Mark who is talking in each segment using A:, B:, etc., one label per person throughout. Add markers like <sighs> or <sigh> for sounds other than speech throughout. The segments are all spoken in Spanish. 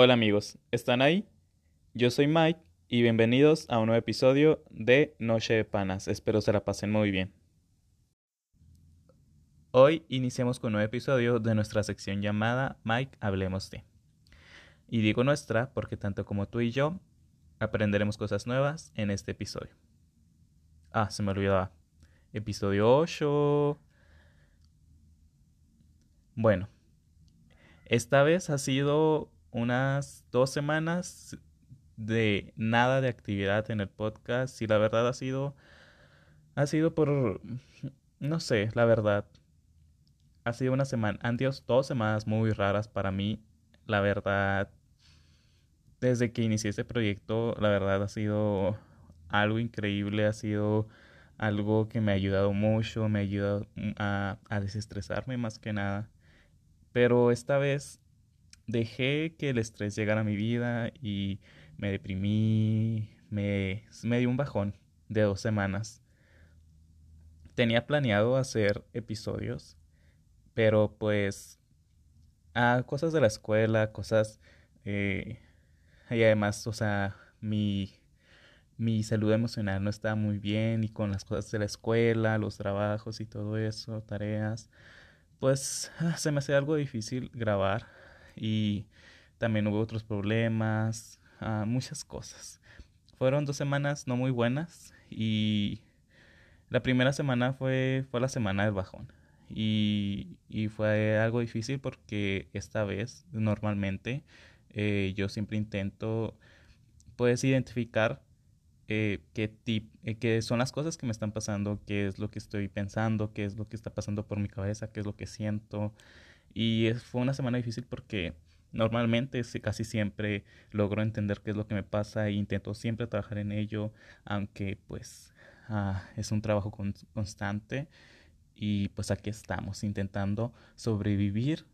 A: Hola amigos, ¿están ahí? Yo soy Mike y bienvenidos a un nuevo episodio de Noche de Panas. Espero se la pasen muy bien. Hoy iniciamos con un nuevo episodio de nuestra sección llamada Mike Hablemos de. Y digo nuestra porque tanto como tú y yo aprenderemos cosas nuevas en este episodio. Ah, se me olvidaba. Episodio 8. Bueno, esta vez ha sido unas dos semanas de nada de actividad en el podcast y la verdad ha sido ha sido por no sé, la verdad ha sido una semana, han sido dos semanas muy raras para mí, la verdad desde que inicié este proyecto, la verdad ha sido algo increíble, ha sido algo que me ha ayudado mucho, me ha ayudado a, a desestresarme más que nada. Pero esta vez dejé que el estrés llegara a mi vida y me deprimí, me, me dio un bajón de dos semanas. Tenía planeado hacer episodios, pero pues a cosas de la escuela, cosas eh, y además, o sea, mi, mi salud emocional no estaba muy bien y con las cosas de la escuela, los trabajos y todo eso, tareas, pues se me hacía algo difícil grabar y también hubo otros problemas, ah, muchas cosas. Fueron dos semanas no muy buenas y la primera semana fue, fue la semana del bajón. Y, y fue algo difícil porque esta vez normalmente eh, yo siempre intento puedes identificar eh, qué, eh, qué son las cosas que me están pasando, qué es lo que estoy pensando, qué es lo que está pasando por mi cabeza, qué es lo que siento. Y fue una semana difícil porque normalmente casi siempre logro entender qué es lo que me pasa e intento siempre trabajar en ello, aunque pues ah, es un trabajo constante. Y pues aquí estamos intentando sobrevivir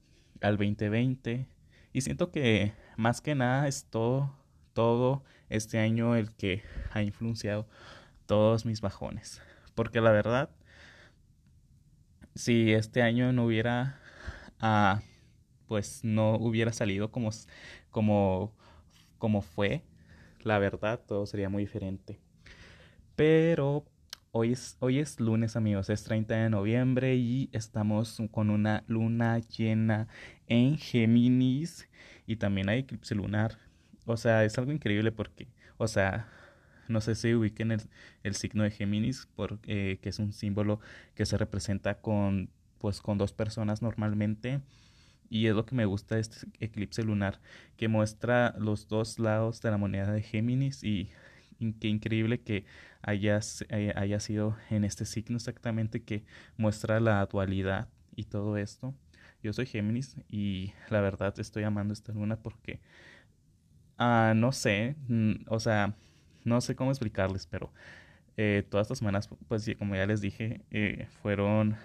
A: al 2020. Y siento que más que nada es todo este año el que ha influenciado todos mis bajones. Porque la verdad, si este año no hubiera pues no hubiera salido como, como, fue, la verdad, todo sería muy diferente. Pero hoy es, hoy es lunes, amigos, es 30 de noviembre y estamos con una luna llena en Géminis y también hay eclipse lunar. O sea, es algo increíble porque, o sea, no sé si ubiquen el, el signo de Géminis, porque, que es un símbolo que se representa con, pues, con dos personas normalmente y es lo que me gusta de este eclipse lunar, que muestra los dos lados de la moneda de Géminis y qué increíble que haya, eh, haya sido en este signo exactamente que muestra la dualidad y todo esto. Yo soy Géminis y la verdad estoy amando esta luna porque, ah, no sé, o sea, no sé cómo explicarles, pero eh, todas estas semanas, pues como ya les dije, eh, fueron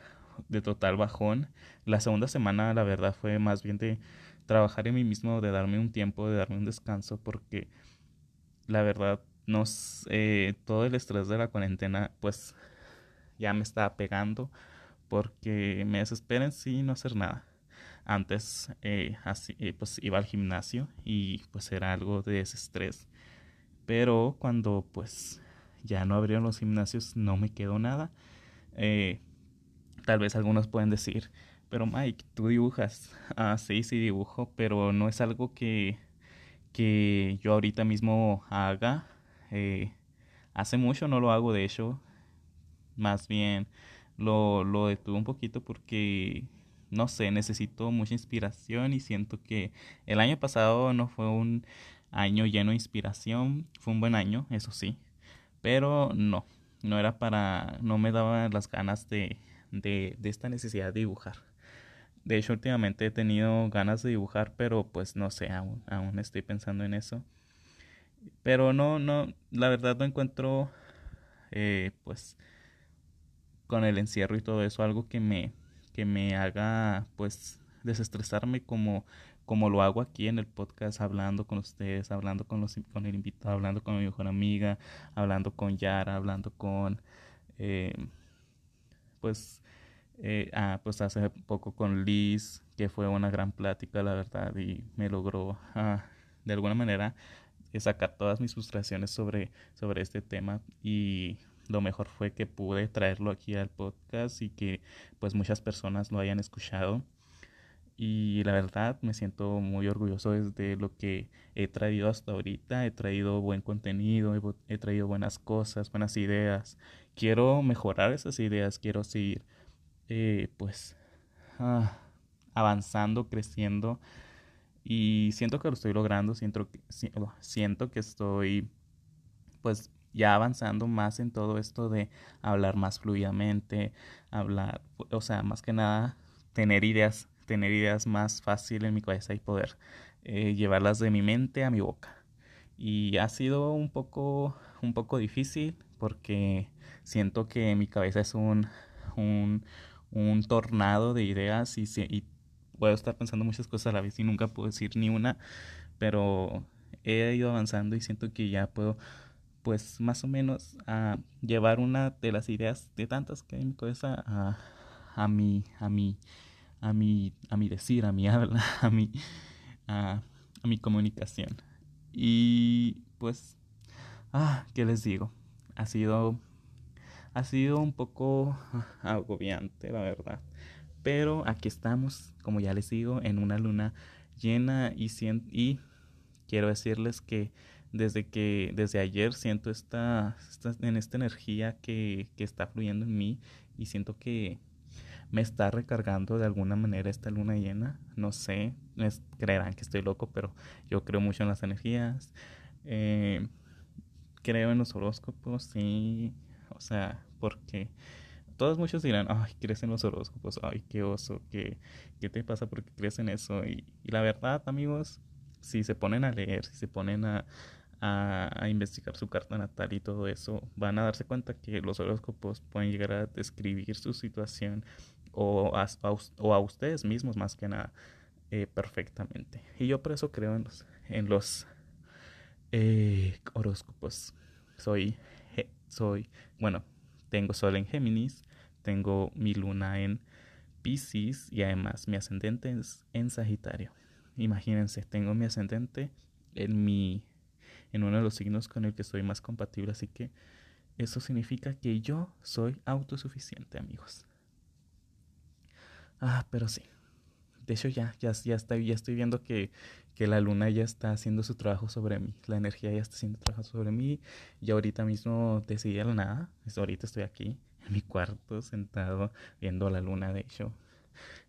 A: de total bajón. La segunda semana, la verdad, fue más bien de trabajar en mí mismo, de darme un tiempo, de darme un descanso, porque la verdad, nos, eh, todo el estrés de la cuarentena, pues ya me estaba pegando, porque me desespera en sí no hacer nada. Antes, eh, así, eh, pues iba al gimnasio y pues era algo de desestrés. Pero cuando pues ya no abrieron los gimnasios, no me quedó nada. Eh, Tal vez algunos pueden decir, pero Mike, tú dibujas. <laughs> Ah, sí, sí dibujo, pero no es algo que, que yo ahorita mismo haga. Eh, hace mucho no lo hago, de hecho. Más bien lo, lo detuve un poquito porque, no sé, necesito mucha inspiración y siento que el año pasado no fue un año lleno de inspiración. Fue un buen año, eso sí. Pero no, no era para, no me daba las ganas de de, de esta necesidad de dibujar. De hecho, últimamente he tenido ganas de dibujar, pero pues no sé, aún, aún estoy pensando en eso. Pero no, no, la verdad no encuentro, eh, pues, con el encierro y todo eso, algo que me, que me haga, pues, desestresarme como, como lo hago aquí en el podcast, hablando con ustedes, hablando con, los, con el invitado, hablando con mi mejor amiga, hablando con Yara, hablando con, eh, pues, eh, ah, pues hace poco con Liz, que fue una gran plática, la verdad, y me logró ah, de alguna manera sacar todas mis frustraciones sobre, sobre este tema y lo mejor fue que pude traerlo aquí al podcast y que pues muchas personas lo hayan escuchado y la verdad me siento muy orgulloso de lo que he traído hasta ahorita. He traído buen contenido, he, traído buenas cosas, buenas ideas. Quiero mejorar esas ideas, quiero seguir eh, pues ah, avanzando, creciendo y siento que lo estoy logrando, siento que, siento que estoy pues ya avanzando más en todo esto de hablar más fluidamente, hablar, o sea, más que nada tener ideas tener ideas más fácil en mi cabeza y poder eh, llevarlas de mi mente a mi boca. Y ha sido un poco, un poco difícil porque siento que mi cabeza es un, un, un tornado de ideas y, y puedo estar pensando muchas cosas a la vez y nunca puedo decir ni una, pero he ido avanzando y siento que ya puedo pues más o menos a llevar una de las ideas de tantas que hay en mi cabeza a, a mi a mi a mi, a mi decir, a mi habla, <laughs> a mi, a, mi comunicación. Y pues, ah, ¿qué les digo? Ha sido, ha sido un poco <laughs> agobiante, la verdad. Pero aquí estamos, como ya les digo, en una luna llena y, y quiero decirles que desde que desde ayer siento esta, esta en esta energía que, que está fluyendo en mí y siento que me está recargando de alguna manera esta luna llena. No sé, creerán que estoy loco, pero yo creo mucho en las energías. Eh, creo en los horóscopos, sí. O sea, porque todos muchos dirán, ay, crees en los horóscopos, ay, qué oso, qué, qué te pasa porque crees en eso. Y, y la verdad, amigos, si se ponen a leer, si se ponen a, a, investigar su carta natal y todo eso, van a darse cuenta que los horóscopos pueden llegar a describir su situación o a, ustedes mismos más que nada eh, perfectamente. Y yo por eso creo en los, en los eh, horóscopos. Soy, soy, bueno, tengo sol en Géminis, tengo mi luna en Pisces y además mi ascendente es en Sagitario. Imagínense, tengo mi ascendente en mi en uno de los signos con el que soy más compatible, así que eso significa que yo soy autosuficiente, amigos. Ah, pero sí. De hecho, ya, ya, ya, estoy, ya estoy viendo que, que la luna ya está haciendo su trabajo sobre mí. La energía ya está haciendo trabajo sobre mí. Y ahorita mismo decidí la nada. Ahorita estoy aquí, en mi cuarto, sentado, viendo la luna, de hecho,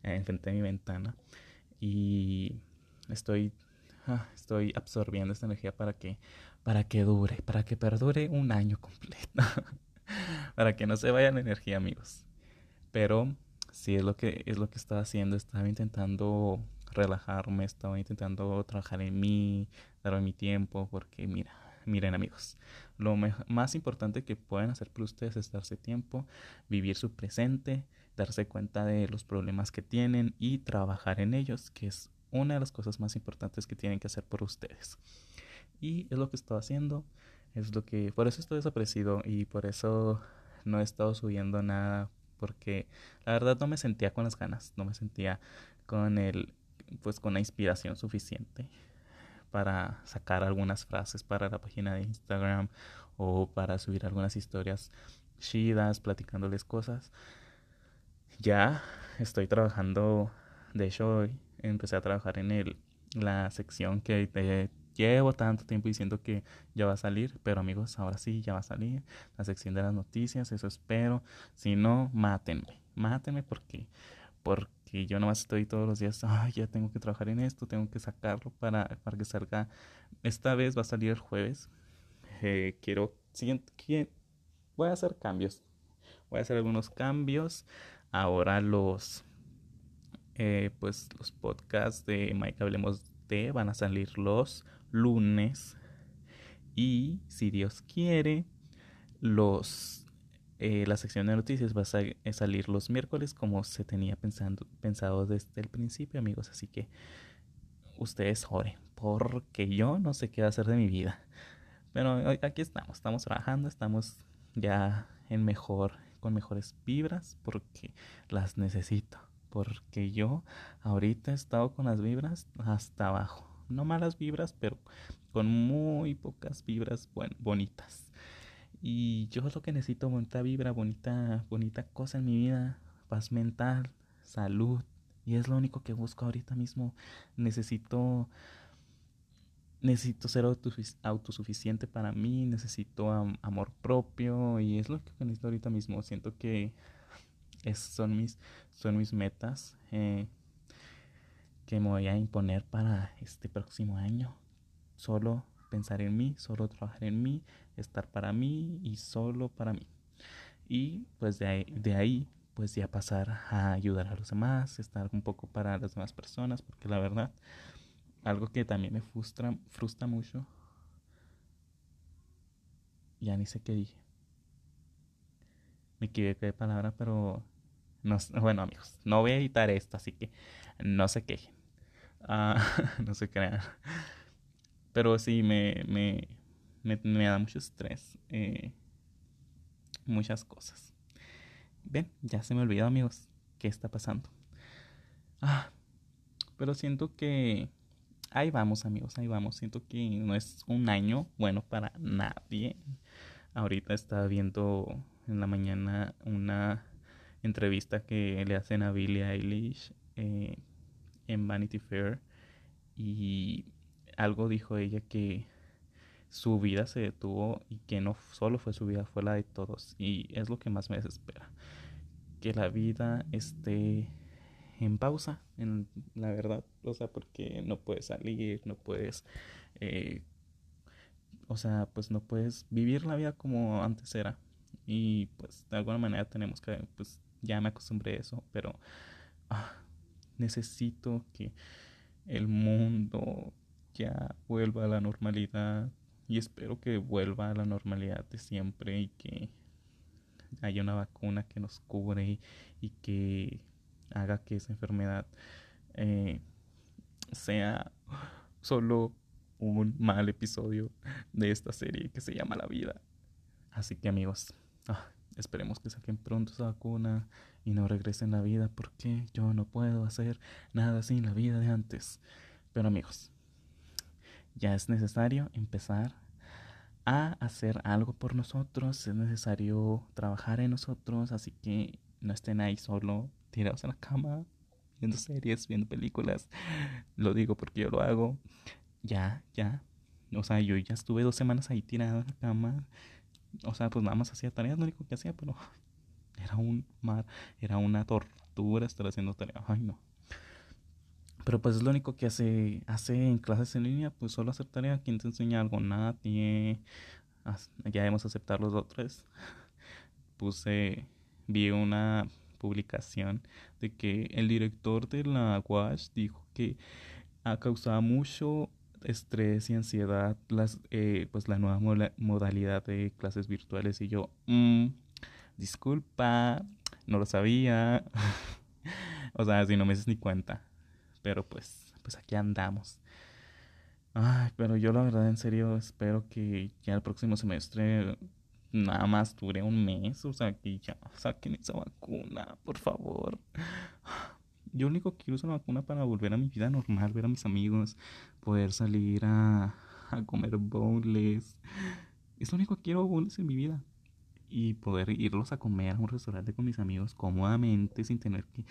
A: enfrente de mi ventana. Y estoy, ah, estoy absorbiendo esta energía para que, para que dure, para que perdure un año completo. <laughs> para que no se vaya la energía, amigos. Pero sí es lo que es lo que estaba haciendo. Estaba intentando relajarme estaba intentando trabajar en mí darme mi tiempo porque mira miren amigos lo más importante que pueden hacer por ustedes es darse tiempo vivir su presente darse cuenta de los problemas que tienen y trabajar en ellos que es una de las cosas más importantes que tienen que hacer por ustedes. Y es lo que estoy haciendo es lo que por eso estoy desaparecido y por eso no he estado subiendo nada porque la verdad no me sentía con las ganas, no me sentía con el pues con la inspiración suficiente para sacar algunas frases para la página de Instagram o para subir algunas historias chidas platicándoles cosas. Ya estoy trabajando, de hecho hoy empecé a trabajar en el la sección que te llevo tanto tiempo diciendo que ya va a salir, pero amigos, ahora sí, ya va a salir la sección de las noticias, eso espero. Si no, mátenme, mátenme porque, porque yo nomás estoy todos los días, ay, ya tengo que trabajar en esto, tengo que sacarlo para, para que salga. Esta vez va a salir el jueves. Eh, quiero, voy a hacer cambios. Voy a hacer algunos cambios. Ahora los, eh, pues los podcasts de Mike Hablemos de van a salir los lunes y si Dios quiere los eh, la sección de noticias va a eh, salir los miércoles como se tenía pensando, pensado desde el principio amigos. Así que ustedes oren porque yo no sé qué va a hacer de mi vida. Pero aquí estamos estamos trabajando estamos ya en mejor con mejores vibras porque las necesito. Porque yo ahorita he estado con las vibras hasta abajo no malas vibras, pero con muy pocas vibras bonitas. Y yo lo que necesito, bonita vibra, bonita, bonita cosa en mi vida, paz mental, salud. Y es lo único que busco ahorita mismo. Necesito necesito ser autosuficiente para mí, necesito amor propio y es lo que necesito ahorita mismo. Siento que son mis, son mis metas eh, que me voy a imponer para este próximo año. Solo pensar en mí, solo trabajar en mí, estar para mí y solo para mí. Y pues de ahí, pues ya pasar a ayudar a los demás, estar un poco para las demás personas, porque la verdad algo que también me frustra, frustra mucho. Ya ni sé qué dije. Me equivoqué de palabra, pero no, bueno amigos, no voy a editar esto, así que no se quejen. Ah, <laughs> no se crean. Pero sí, me, me, me, da mucho estrés. Eh, muchas cosas. Ven, ya se me olvidó amigos qué está pasando. Ah, pero siento que ahí vamos amigos, ahí vamos. Siento que no es un año bueno para nadie. Ahorita estaba viendo en la mañana una entrevista que le hacen a Billie Eilish eh, en Vanity Fair y algo dijo ella que su vida se detuvo y que no solo fue su vida, fue la de todos y es lo que más me desespera. Que la vida esté en pausa, en la verdad, o sea, porque no puedes salir, no puedes, eh, o sea, pues no puedes vivir la vida como antes era. Y pues de alguna manera tenemos que, pues ya me acostumbré a eso, pero ah, necesito que el mundo ya vuelva a la normalidad y espero que vuelva a la normalidad de siempre y que haya una vacuna que nos cubre y que haga que esa enfermedad eh, sea solo un mal episodio de esta serie que se llama La Vida. Así que amigos, ah, esperemos que saquen pronto esa vacuna y no regresen la vida porque yo no puedo hacer nada sin la vida de antes. Pero amigos, ya es necesario empezar a hacer algo por nosotros, es necesario trabajar en nosotros, así que no estén ahí solo tirados en la cama, viendo series, viendo películas. Lo digo porque yo lo hago. Ya, ya. O sea, yo ya estuve dos semanas ahí tirado en la cama. O sea, pues nada más hacía tareas, lo único que hacía, pero era un mar, era una tortura estar haciendo tareas. Ay, no. Pero pues es lo único que hace, hace en clases en línea, pues solo hacer tarea. ¿Quién te enseña algo? Nadie. Ya debemos aceptar los otros. <laughs> Puse, vi una publicación de que el director de la WASH dijo que ha causado mucho estrés y ansiedad las eh, pues la nueva modalidad de clases virtuales y yo mm, disculpa no lo sabía <laughs> o sea si no me haces ni cuenta pero pues pues aquí andamos ay pero yo la verdad en serio espero que ya el próximo semestre nada más dure un mes, o sea, que ya saquen esa vacuna, por favor. <sighs> Yo único quiero esa vacuna para volver a mi vida normal, ver a mis amigos, poder salir a, a comer bowls. Es lo único que quiero bowls en mi vida. Y poder irlos a comer a un restaurante con mis amigos cómodamente, sin tener que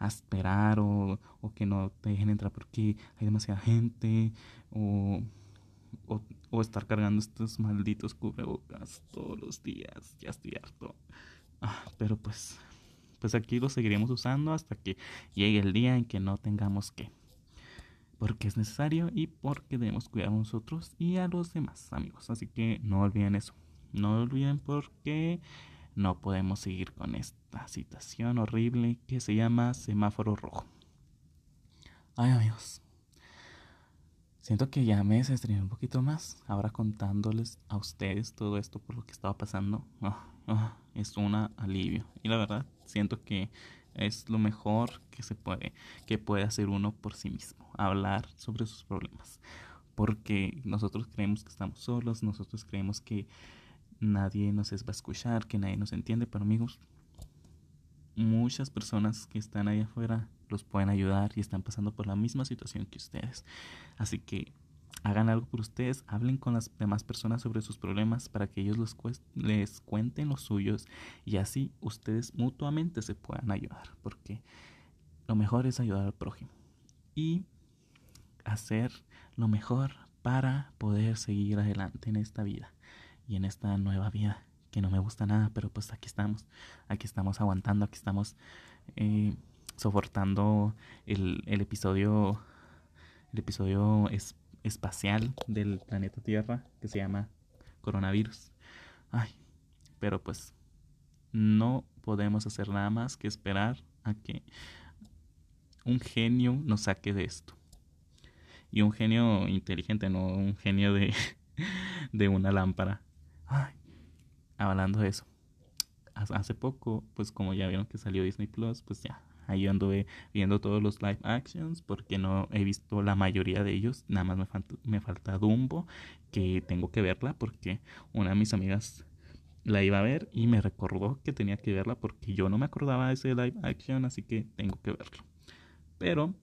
A: esperar o, o que no te dejen entrar porque hay demasiada gente o o, estar cargando estos malditos cubrebocas todos los días. Ya estoy harto. Ah, pero pues, pues aquí lo seguiremos usando hasta que llegue el día en que no tengamos que. Porque es necesario y porque debemos cuidar a nosotros y a los demás amigos. Así que no olviden eso. No olviden porque no podemos seguir con esta situación horrible que se llama semáforo rojo. Ay amigos, Siento que ya me desestrené un poquito más. Ahora contándoles a ustedes todo esto por lo que estaba pasando. Ah, ah, es un alivio. Y la verdad, siento que es lo mejor que se puede, que puede hacer uno por sí mismo. Hablar sobre sus problemas. Porque nosotros creemos que estamos solos, nosotros creemos que nadie nos va a escuchar, que nadie nos entiende. Pero amigos, muchas personas que están ahí afuera los pueden ayudar y están pasando por la misma situación que ustedes. Así que hagan algo por ustedes, hablen con las demás personas sobre sus problemas para que ellos les, les cuenten los suyos y así ustedes mutuamente se puedan ayudar, porque lo mejor es ayudar al prójimo y hacer lo mejor para poder seguir adelante en esta vida y en esta nueva vida que no me gusta nada, pero pues aquí estamos, aquí estamos aguantando, aquí estamos eh, soportando el, el, episodio, el episodio es, espacial del planeta Tierra que se llama coronavirus. Ay, pero pues no podemos hacer nada más que esperar a que un genio nos saque de esto. Y un genio inteligente, no un genio de, <laughs> de una lámpara. Ay, hablando de eso. Hace poco, pues como ya vieron que salió Disney Plus, pues ya, ahí anduve viendo todos los live actions porque no he visto la mayoría de ellos. Nada más me falta, me falta Dumbo, que tengo que verla porque una de mis amigas la iba a ver y me recordó que tenía que verla porque yo no me acordaba de ese live action, así que tengo que verlo. Pero,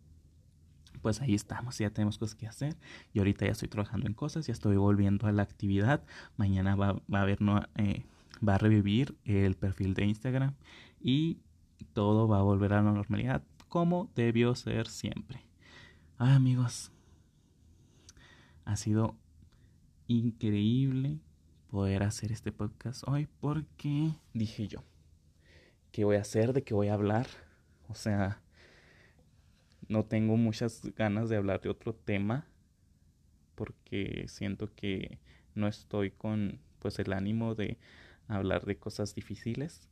A: pues ahí estamos, ya tenemos cosas que hacer. Y ahorita ya estoy trabajando en cosas, ya estoy volviendo a la actividad. Mañana va, va a haber, no, eh, va a revivir el perfil de Instagram y todo va a volver a la normalidad como debió ser siempre. Ay amigos, ha sido increíble poder hacer este podcast hoy porque dije yo, ¿qué voy a hacer? ¿De qué voy a hablar? O sea, no tengo muchas ganas de hablar de otro tema porque siento que no estoy con pues el ánimo de hablar de cosas difíciles.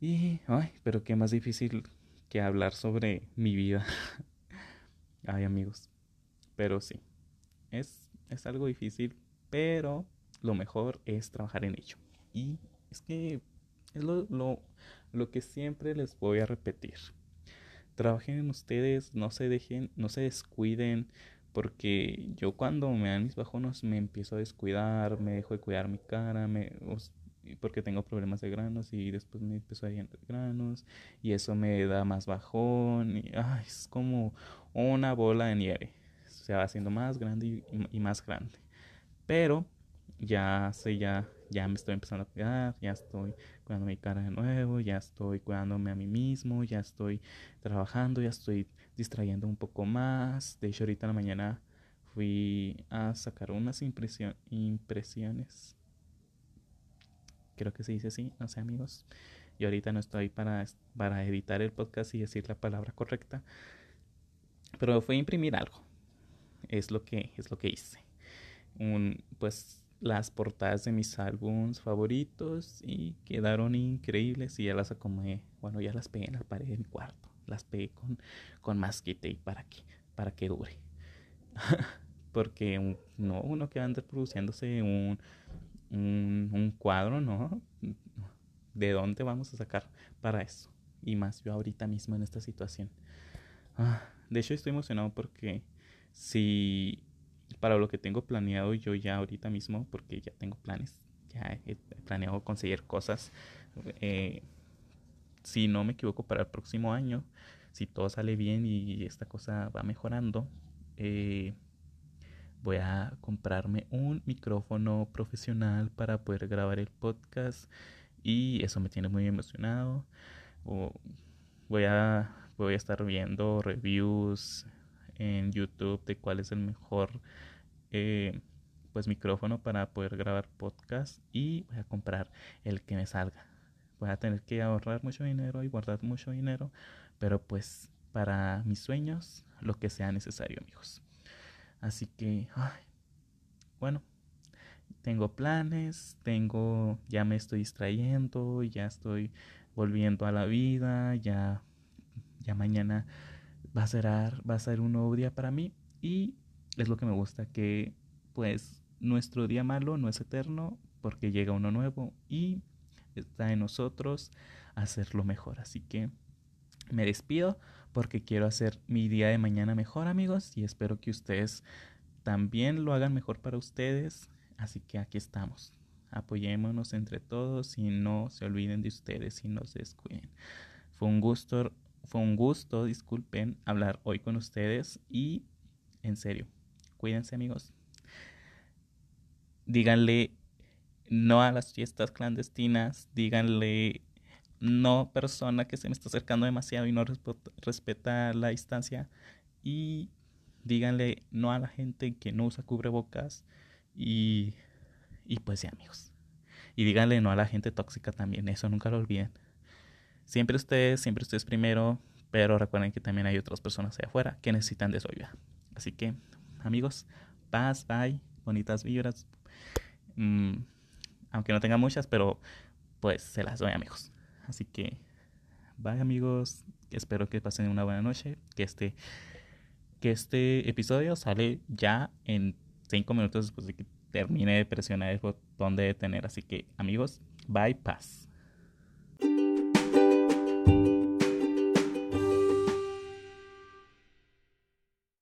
A: Y ay, pero qué más difícil que hablar sobre mi vida. <laughs> ay, amigos. Pero sí. Es es algo difícil, pero lo mejor es trabajar en ello. Y es que es lo, lo, lo que siempre les voy a repetir trabajen en ustedes, no se dejen, no se descuiden, porque yo cuando me dan mis bajones me empiezo a descuidar, me dejo de cuidar mi cara, me, porque tengo problemas de granos y después me empiezo a ir granos y eso me da más bajón y ay, es como una bola de nieve, se va haciendo más grande y, y más grande. Pero ya sé, ya, ya me estoy empezando a cuidar, ya estoy cuidando mi cara de nuevo, ya estoy cuidándome a mí mismo, ya estoy trabajando, ya estoy distrayendo un poco más. De hecho, ahorita en la mañana fui a sacar unas impresiones. Creo que se dice así, no sé amigos. Y ahorita no estoy para, para editar el podcast y decir la palabra correcta. Pero fue imprimir algo. Es lo que, es lo que hice. Un, pues las portadas de mis álbums favoritos y quedaron increíbles y ya las acomodé. Bueno, ya las pegué en la pared de mi cuarto. Las pegué con, con masking tape para que, para que dure. <laughs> Porque no, uno que anda produciéndose un, un, un cuadro, ¿no? ¿De dónde vamos a sacar para eso? Y más yo ahorita mismo en esta situación. Ah, de hecho estoy emocionado porque si para lo que tengo planeado yo ya ahorita mismo, porque ya tengo planes, ya he planeado conseguir cosas. Eh, si no me equivoco, para el próximo año, si todo sale bien y esta cosa va mejorando, eh, voy a comprarme un micrófono profesional para poder grabar el podcast y eso me tiene muy emocionado. voy a voy a estar viendo reviews en YouTube de cuál es el mejor eh, pues micrófono para poder grabar podcast y voy a comprar el que me salga. Voy a tener que ahorrar mucho dinero y guardar mucho dinero, pero pues para mis sueños lo que sea necesario, amigos. Así que, bueno, tengo planes, tengo, ya me estoy distrayendo, ya estoy volviendo a la vida, ya, ya mañana va a ser, va a ser un nuevo día para mí y es lo que me gusta, que pues nuestro día malo no es eterno porque llega uno nuevo y está en nosotros hacerlo mejor. Así que me despido porque quiero hacer mi día de mañana mejor amigos y espero que ustedes también lo hagan mejor para ustedes. Así que aquí estamos. Apoyémonos entre todos y no se olviden de ustedes y no se descuiden. Fue un gusto fue un gusto, disculpen, hablar hoy con ustedes y en serio, cuídense amigos. Díganle no a las fiestas clandestinas, díganle no persona que se me está acercando demasiado y no respeta la distancia y díganle no a la gente que no usa cubrebocas y, y pues ya amigos. Y díganle no a la gente tóxica también, eso nunca lo olviden. Siempre ustedes, siempre ustedes primero, pero recuerden que también hay otras personas allá afuera que necesitan de su ayuda. Así que, amigos, paz, bye, bonitas vibras. Mm, aunque no tenga muchas, pero pues se las doy, amigos. Así que, bye, amigos. Espero que pasen una buena noche. Que este, que este episodio sale ya en 5 minutos después de que termine de presionar el botón de detener. Así que, amigos, bye, paz.